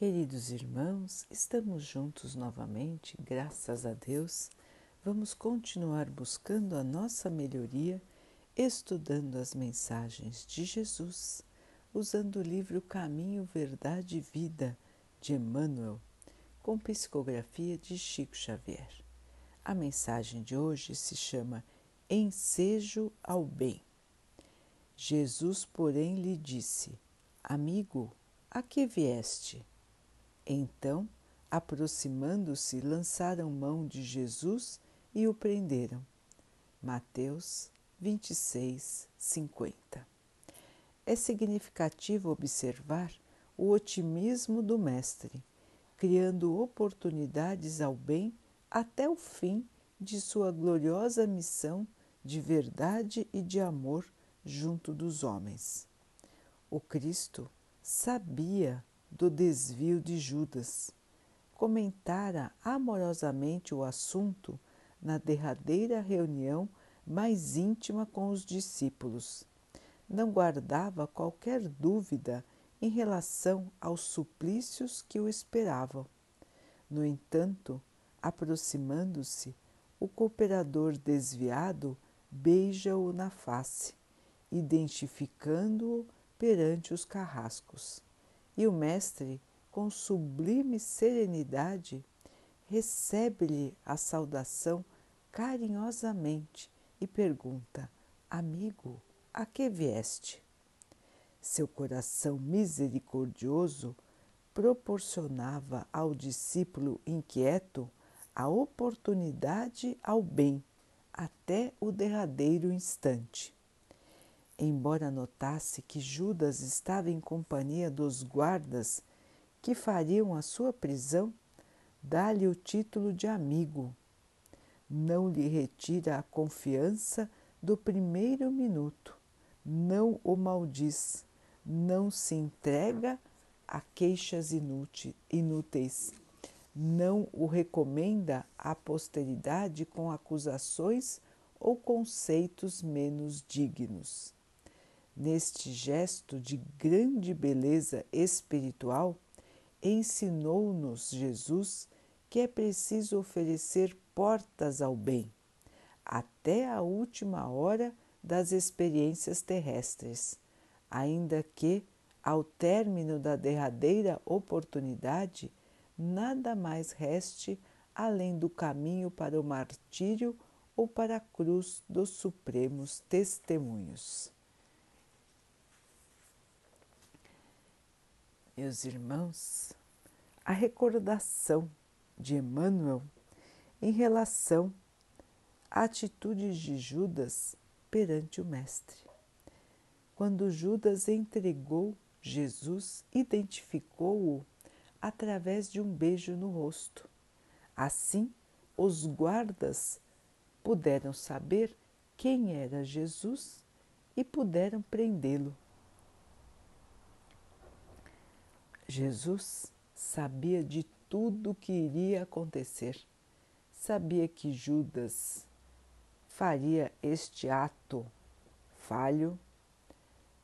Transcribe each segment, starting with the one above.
Queridos irmãos, estamos juntos novamente, graças a Deus. Vamos continuar buscando a nossa melhoria, estudando as mensagens de Jesus, usando o livro Caminho, Verdade e Vida de Emmanuel, com psicografia de Chico Xavier. A mensagem de hoje se chama Ensejo ao Bem. Jesus, porém, lhe disse: Amigo, a que vieste? Então, aproximando-se, lançaram mão de Jesus e o prenderam. Mateus 26, 50. É significativo observar o otimismo do Mestre, criando oportunidades ao bem até o fim de sua gloriosa missão de verdade e de amor junto dos homens. O Cristo sabia do desvio de Judas. Comentara amorosamente o assunto na derradeira reunião mais íntima com os discípulos. Não guardava qualquer dúvida em relação aos suplícios que o esperavam. No entanto, aproximando-se, o cooperador desviado beija-o na face, identificando-o perante os carrascos. E o Mestre, com sublime serenidade, recebe-lhe a saudação carinhosamente e pergunta: Amigo, a que vieste? Seu coração misericordioso proporcionava ao discípulo inquieto a oportunidade ao bem até o derradeiro instante. Embora notasse que Judas estava em companhia dos guardas que fariam a sua prisão, dá-lhe o título de amigo. Não lhe retira a confiança do primeiro minuto, não o maldiz, não se entrega a queixas inúteis, não o recomenda à posteridade com acusações ou conceitos menos dignos. Neste gesto de grande beleza espiritual, ensinou-nos Jesus que é preciso oferecer portas ao bem, até a última hora das experiências terrestres, ainda que, ao término da derradeira oportunidade, nada mais reste além do caminho para o martírio ou para a cruz dos supremos testemunhos. Meus irmãos, a recordação de Emmanuel em relação à atitude de Judas perante o Mestre. Quando Judas entregou Jesus, identificou-o através de um beijo no rosto. Assim, os guardas puderam saber quem era Jesus e puderam prendê-lo. Jesus sabia de tudo o que iria acontecer. Sabia que Judas faria este ato falho,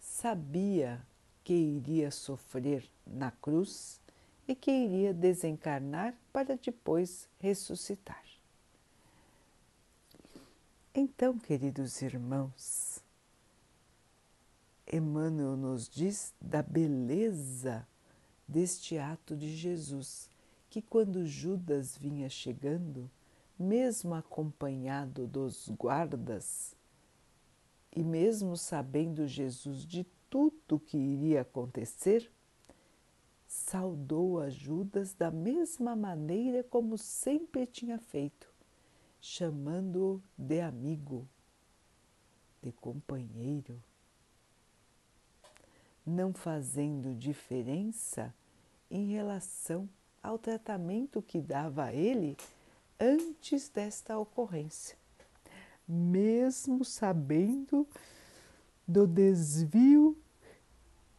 sabia que iria sofrer na cruz e que iria desencarnar para depois ressuscitar. Então, queridos irmãos, Emmanuel nos diz da beleza deste ato de Jesus, que quando Judas vinha chegando, mesmo acompanhado dos guardas, e mesmo sabendo Jesus de tudo que iria acontecer, saudou a Judas da mesma maneira como sempre tinha feito, chamando-o de amigo, de companheiro, não fazendo diferença em relação ao tratamento que dava a ele antes desta ocorrência, mesmo sabendo do desvio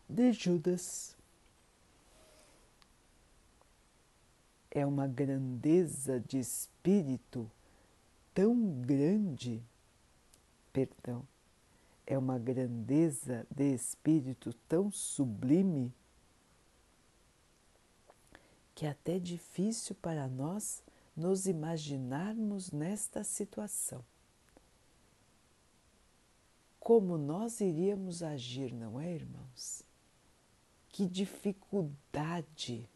de Judas. É uma grandeza de espírito tão grande, perdão, é uma grandeza de espírito tão sublime que é até difícil para nós nos imaginarmos nesta situação. Como nós iríamos agir, não é, irmãos? Que dificuldade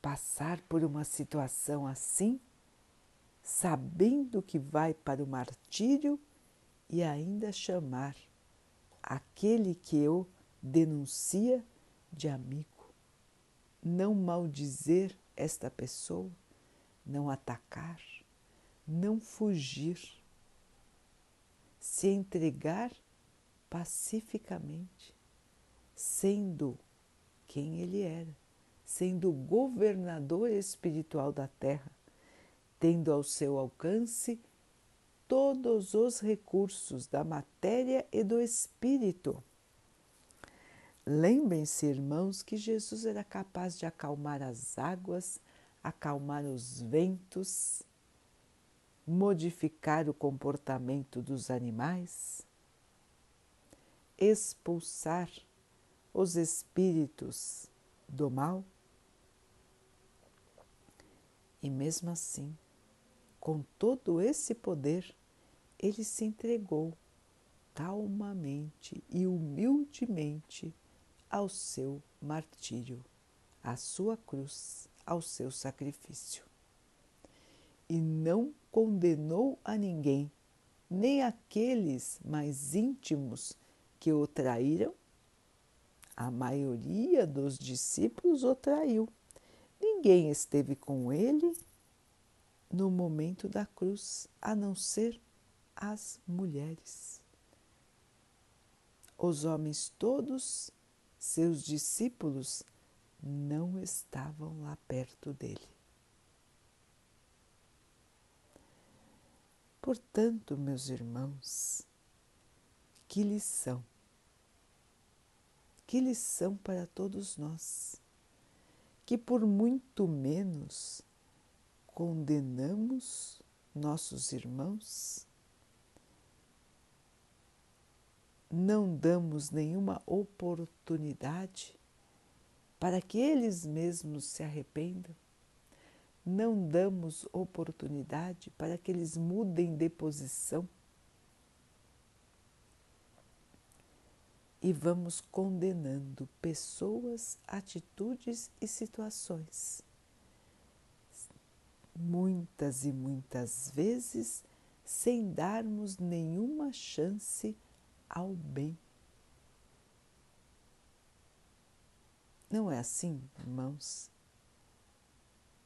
passar por uma situação assim, sabendo que vai para o martírio e ainda chamar aquele que eu denuncia de amigo. Não maldizer esta pessoa, não atacar, não fugir, se entregar pacificamente, sendo quem ele era, sendo o governador espiritual da terra, tendo ao seu alcance todos os recursos da matéria e do espírito. Lembrem-se, irmãos, que Jesus era capaz de acalmar as águas, acalmar os ventos, modificar o comportamento dos animais, expulsar os espíritos do mal. E mesmo assim, com todo esse poder, ele se entregou calmamente e humildemente ao seu martírio, à sua cruz, ao seu sacrifício. E não condenou a ninguém, nem aqueles mais íntimos que o traíram. A maioria dos discípulos o traiu. Ninguém esteve com ele no momento da cruz, a não ser as mulheres. Os homens todos, seus discípulos, não estavam lá perto dele. Portanto, meus irmãos, que lição, que lição para todos nós, que por muito menos condenamos nossos irmãos não damos nenhuma oportunidade para que eles mesmos se arrependam, não damos oportunidade para que eles mudem de posição e vamos condenando pessoas, atitudes e situações. Muitas e muitas vezes sem darmos nenhuma chance ao bem. Não é assim, irmãos?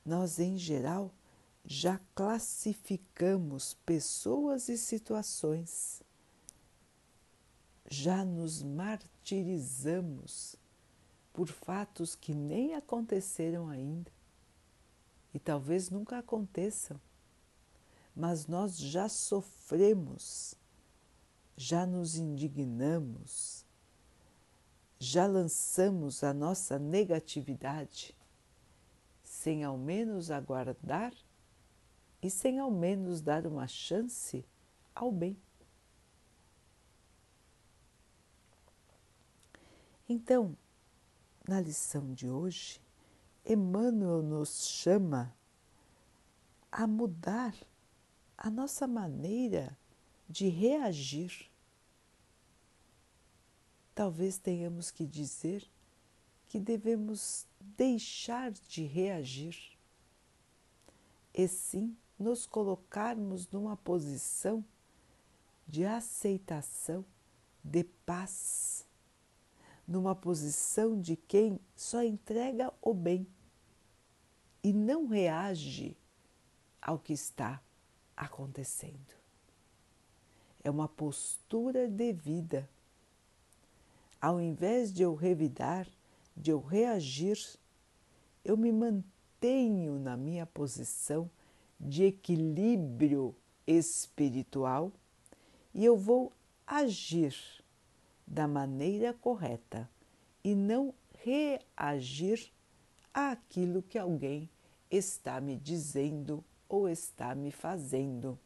Nós, em geral, já classificamos pessoas e situações, já nos martirizamos por fatos que nem aconteceram ainda e talvez nunca aconteçam, mas nós já sofremos já nos indignamos, já lançamos a nossa negatividade sem ao menos aguardar e sem ao menos dar uma chance ao bem. Então, na lição de hoje, Emmanuel nos chama a mudar a nossa maneira de reagir. Talvez tenhamos que dizer que devemos deixar de reagir e sim nos colocarmos numa posição de aceitação, de paz, numa posição de quem só entrega o bem e não reage ao que está acontecendo é uma postura de vida. Ao invés de eu revidar, de eu reagir, eu me mantenho na minha posição de equilíbrio espiritual e eu vou agir da maneira correta e não reagir àquilo que alguém está me dizendo ou está me fazendo.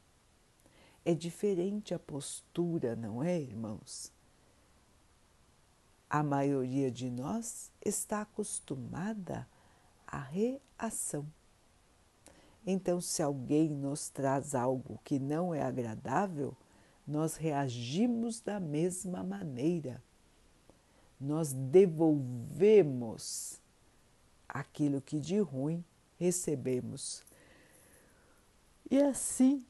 É diferente a postura, não é, irmãos? A maioria de nós está acostumada a reação. Então, se alguém nos traz algo que não é agradável, nós reagimos da mesma maneira. Nós devolvemos aquilo que de ruim recebemos. E assim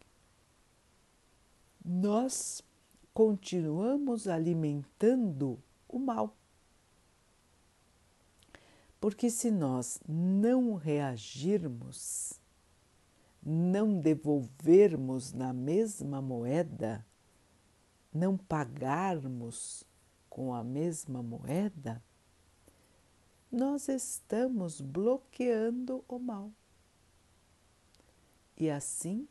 nós continuamos alimentando o mal. Porque se nós não reagirmos, não devolvermos na mesma moeda, não pagarmos com a mesma moeda, nós estamos bloqueando o mal. E assim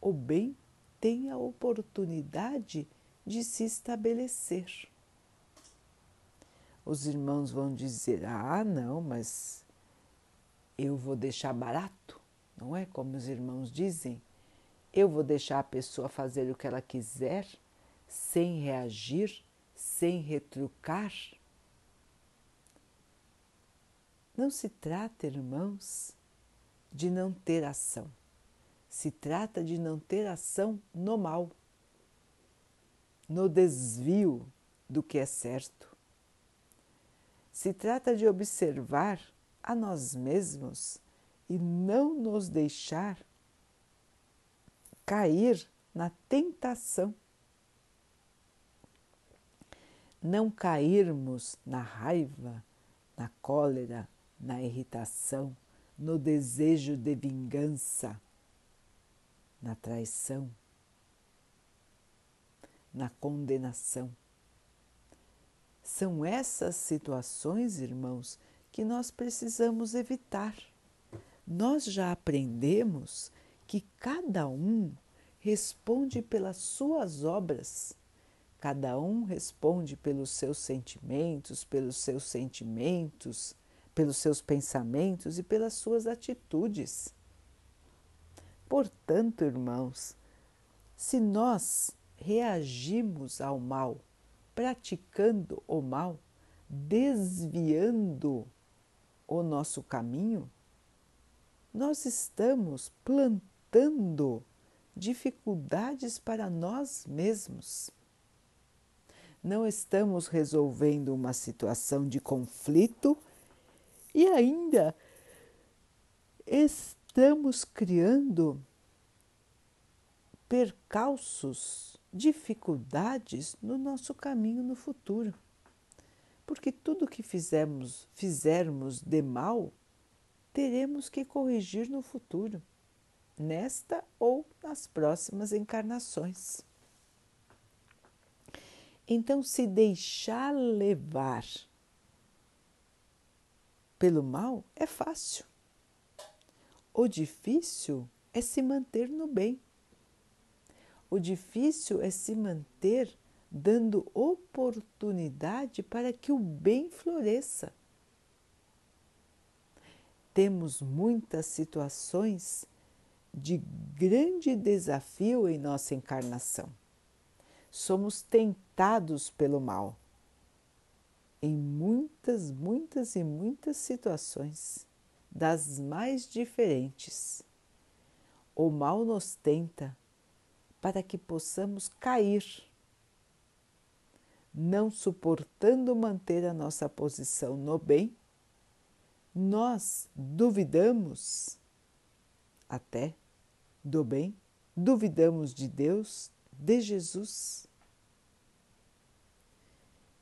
o bem tem a oportunidade de se estabelecer. Os irmãos vão dizer: ah, não, mas eu vou deixar barato, não é como os irmãos dizem? Eu vou deixar a pessoa fazer o que ela quiser, sem reagir, sem retrucar. Não se trata, irmãos, de não ter ação. Se trata de não ter ação no mal, no desvio do que é certo. Se trata de observar a nós mesmos e não nos deixar cair na tentação. Não cairmos na raiva, na cólera, na irritação, no desejo de vingança, na traição, na condenação. São essas situações, irmãos, que nós precisamos evitar. Nós já aprendemos que cada um responde pelas suas obras, cada um responde pelos seus sentimentos, pelos seus sentimentos, pelos seus pensamentos e pelas suas atitudes. Portanto, irmãos, se nós reagimos ao mal, praticando o mal, desviando o nosso caminho, nós estamos plantando dificuldades para nós mesmos. Não estamos resolvendo uma situação de conflito e ainda estamos criando percalços, dificuldades no nosso caminho no futuro. Porque tudo que fizermos, fizermos de mal, teremos que corrigir no futuro, nesta ou nas próximas encarnações. Então, se deixar levar pelo mal é fácil. O difícil é se manter no bem. O difícil é se manter dando oportunidade para que o bem floresça. Temos muitas situações de grande desafio em nossa encarnação. Somos tentados pelo mal em muitas, muitas e muitas situações, das mais diferentes. O mal nos tenta para que possamos cair, não suportando manter a nossa posição no bem, nós duvidamos até do bem, duvidamos de Deus, de Jesus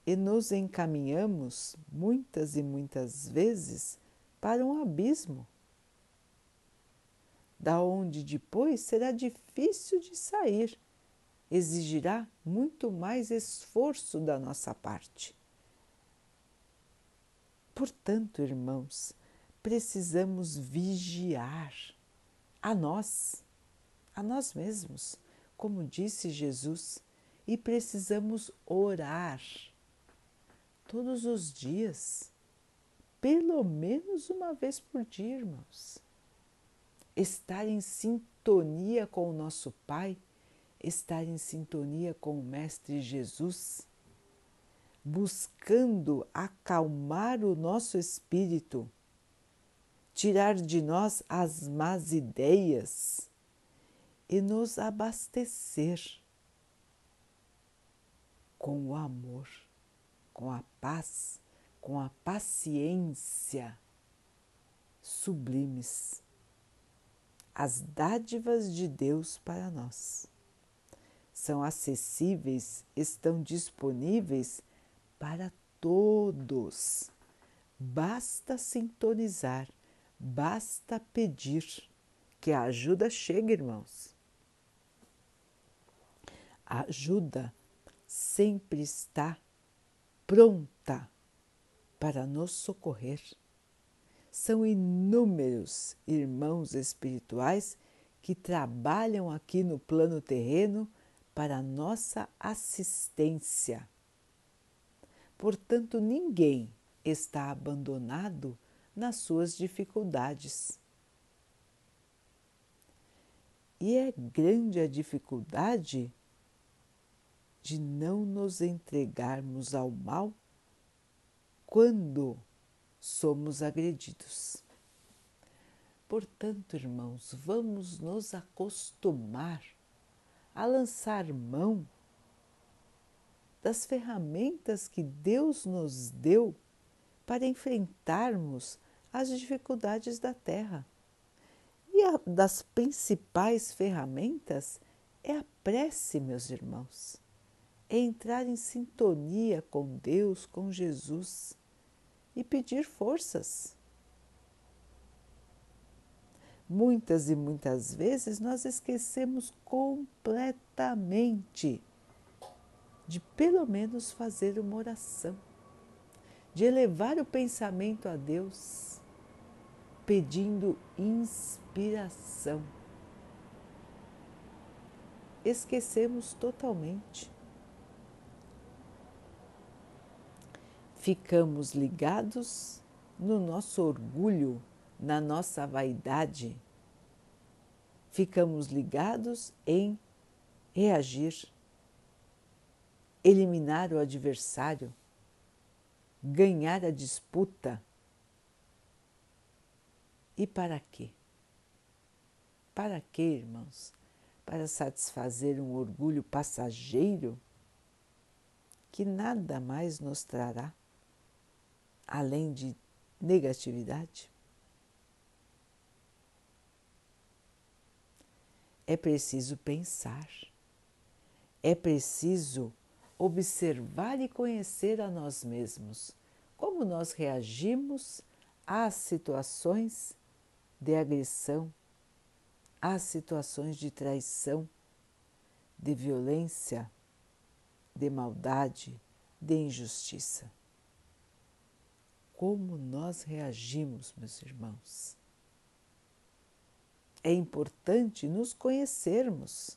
e nos encaminhamos muitas e muitas vezes para um abismo, da onde depois será difícil de sair, exigirá muito mais esforço da nossa parte. Portanto, irmãos, precisamos vigiar a nós, a nós mesmos, como disse Jesus, e precisamos orar todos os dias, pelo menos uma vez por dia, irmãos. Estar em sintonia com o nosso Pai, estar em sintonia com o Mestre Jesus, buscando acalmar o nosso espírito, tirar de nós as más ideias e nos abastecer com o amor, com a paz, com a paciência sublimes, as dádivas de Deus para nós. São acessíveis, estão disponíveis para todos. Basta sintonizar, basta pedir que a ajuda chegue, irmãos. A ajuda sempre está pronta para nos socorrer. São inúmeros irmãos espirituais que trabalham aqui no plano terreno para nossa assistência. Portanto, ninguém está abandonado nas suas dificuldades. E é grande a dificuldade de não nos entregarmos ao mal quando somos agredidos. Portanto, irmãos, vamos nos acostumar a lançar mão das ferramentas que Deus nos deu para enfrentarmos as dificuldades da Terra. E a das principais ferramentas é a prece, meus irmãos. É entrar em sintonia com Deus, com Jesus e pedir forças. Muitas e muitas vezes nós esquecemos completamente de pelo menos fazer uma oração, de elevar o pensamento a Deus, pedindo inspiração. Esquecemos totalmente. Ficamos ligados no nosso orgulho, na nossa vaidade. Ficamos ligados em reagir eliminar o adversário, ganhar a disputa. E para quê? Para quê, irmãos? Para satisfazer um orgulho passageiro que nada mais nos trará além de negatividade? É preciso pensar, é preciso observar e conhecer a nós mesmos, como nós reagimos às situações de agressão, às situações de traição, de violência, de maldade, de injustiça. Como nós reagimos, meus irmãos? É importante nos conhecermos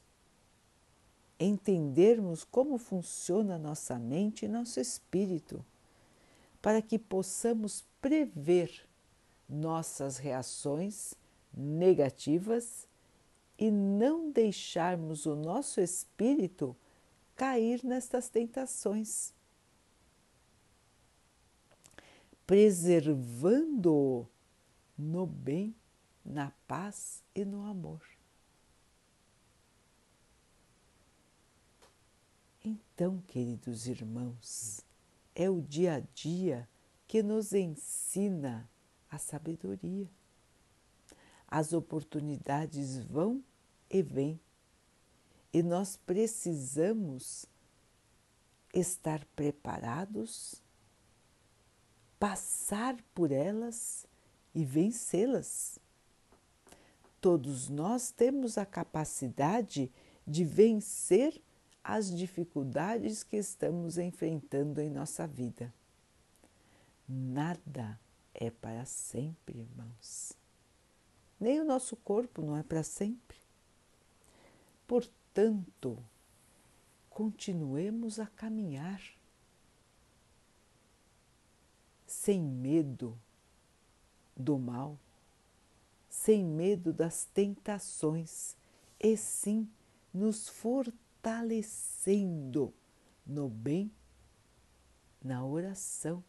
entendermos como funciona nossa mente e nosso espírito, para que possamos prever nossas reações negativas e não deixarmos o nosso espírito cair nestas tentações, preservando-o no bem, na paz e no amor. Então, queridos irmãos, é o dia a dia que nos ensina a sabedoria. As oportunidades vão e vêm e nós precisamos estar preparados, passar por elas e vencê-las. Todos nós temos a capacidade de vencer as dificuldades que estamos enfrentando em nossa vida. Nada é para sempre, irmãos. Nem o nosso corpo não é para sempre. Portanto, continuemos a caminhar sem medo do mal, sem medo das tentações, e sim nos fortalecendo no bem, na oração,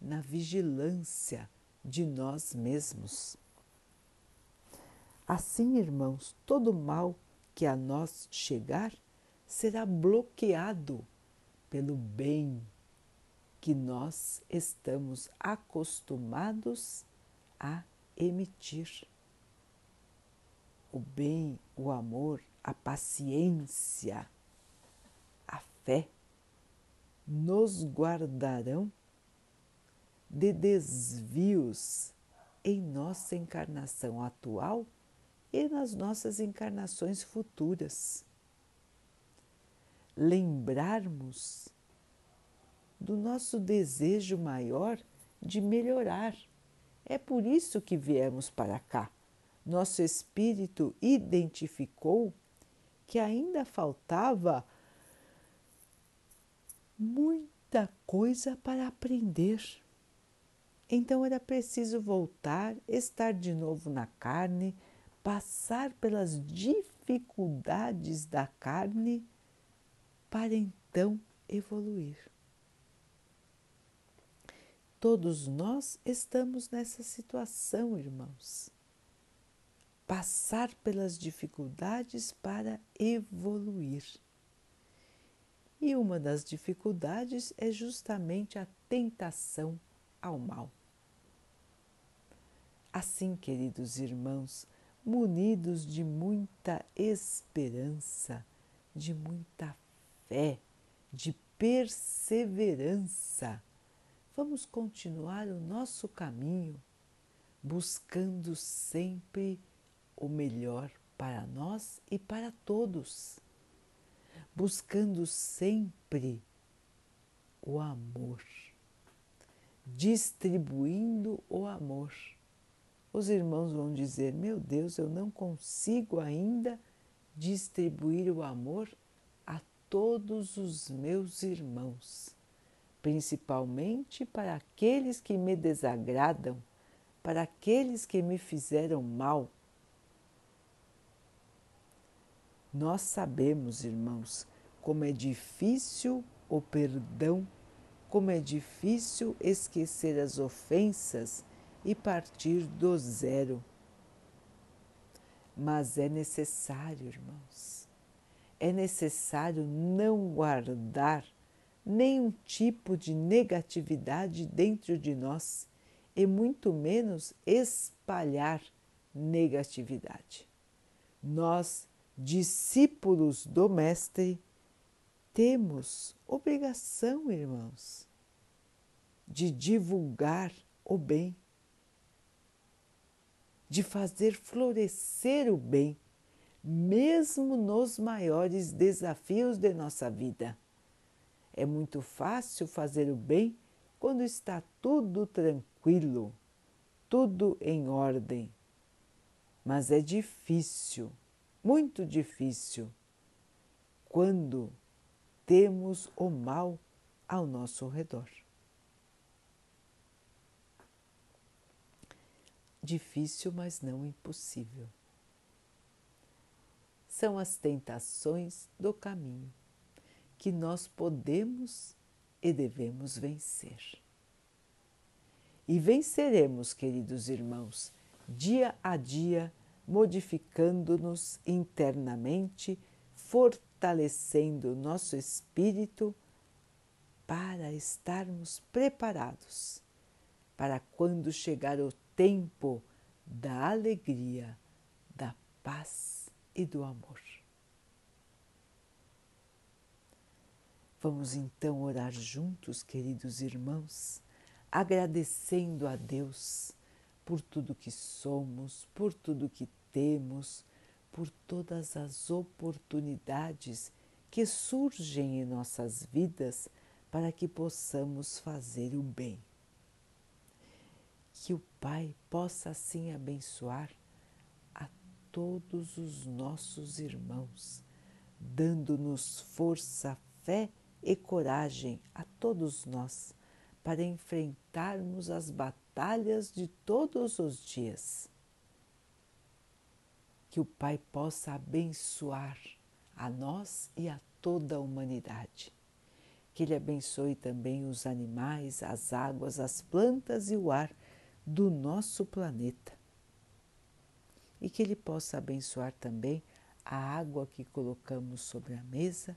na vigilância de nós mesmos. Assim, irmãos, todo mal que a nós chegar será bloqueado pelo bem que nós estamos acostumados a emitir. O bem, o amor, a paciência, a fé nos guardarão de desvios em nossa encarnação atual e nas nossas encarnações futuras. Lembrarmos do nosso desejo maior de melhorar. É por isso que viemos para cá. Nosso espírito identificou que ainda faltava muita coisa para aprender. Então era preciso voltar, estar de novo na carne, passar pelas dificuldades da carne para então evoluir. Todos nós estamos nessa situação, irmãos. Passar pelas dificuldades para evoluir. E uma das dificuldades é justamente a tentação ao mal. Assim, queridos irmãos, munidos de muita esperança, de muita fé, de perseverança, vamos continuar o nosso caminho, buscando sempre o melhor para nós e para todos, buscando sempre o amor, distribuindo o amor. Os irmãos vão dizer: Meu Deus, eu não consigo ainda distribuir o amor a todos os meus irmãos principalmente para aqueles que me desagradam, para aqueles que me fizeram mal. Nós sabemos, irmãos, como é difícil o perdão, como é difícil esquecer as ofensas e partir do zero. Mas é necessário, irmãos, é necessário não guardar nenhum tipo de negatividade dentro de nós e muito menos espalhar negatividade. Nós, discípulos do Mestre, temos obrigação, irmãos, de divulgar o bem, de fazer florescer o bem, mesmo nos maiores desafios de nossa vida é muito fácil fazer o bem quando está tudo tranquilo, tudo em ordem. Mas é difícil, muito difícil, quando temos o mal ao nosso redor. Difícil, mas não impossível. São as tentações do caminho que nós podemos e devemos vencer. E venceremos, queridos irmãos, dia a dia, modificando-nos internamente, fortalecendo nosso espírito para estarmos preparados para quando chegar o tempo da alegria, da paz e do amor. Vamos então orar juntos, queridos irmãos, agradecendo a Deus por tudo que somos, por tudo que temos, por todas as oportunidades que surgem em nossas vidas para que possamos fazer o bem. Que o Pai possa assim abençoar a todos os nossos irmãos, dando-nos força, fé e coragem a todos nós para enfrentarmos as batalhas de todos os dias. Que o Pai possa abençoar a nós e a toda a humanidade. Que Ele abençoe também os animais, as águas, as plantas e o ar do nosso planeta. e que Ele possa abençoar também a água que colocamos sobre a mesa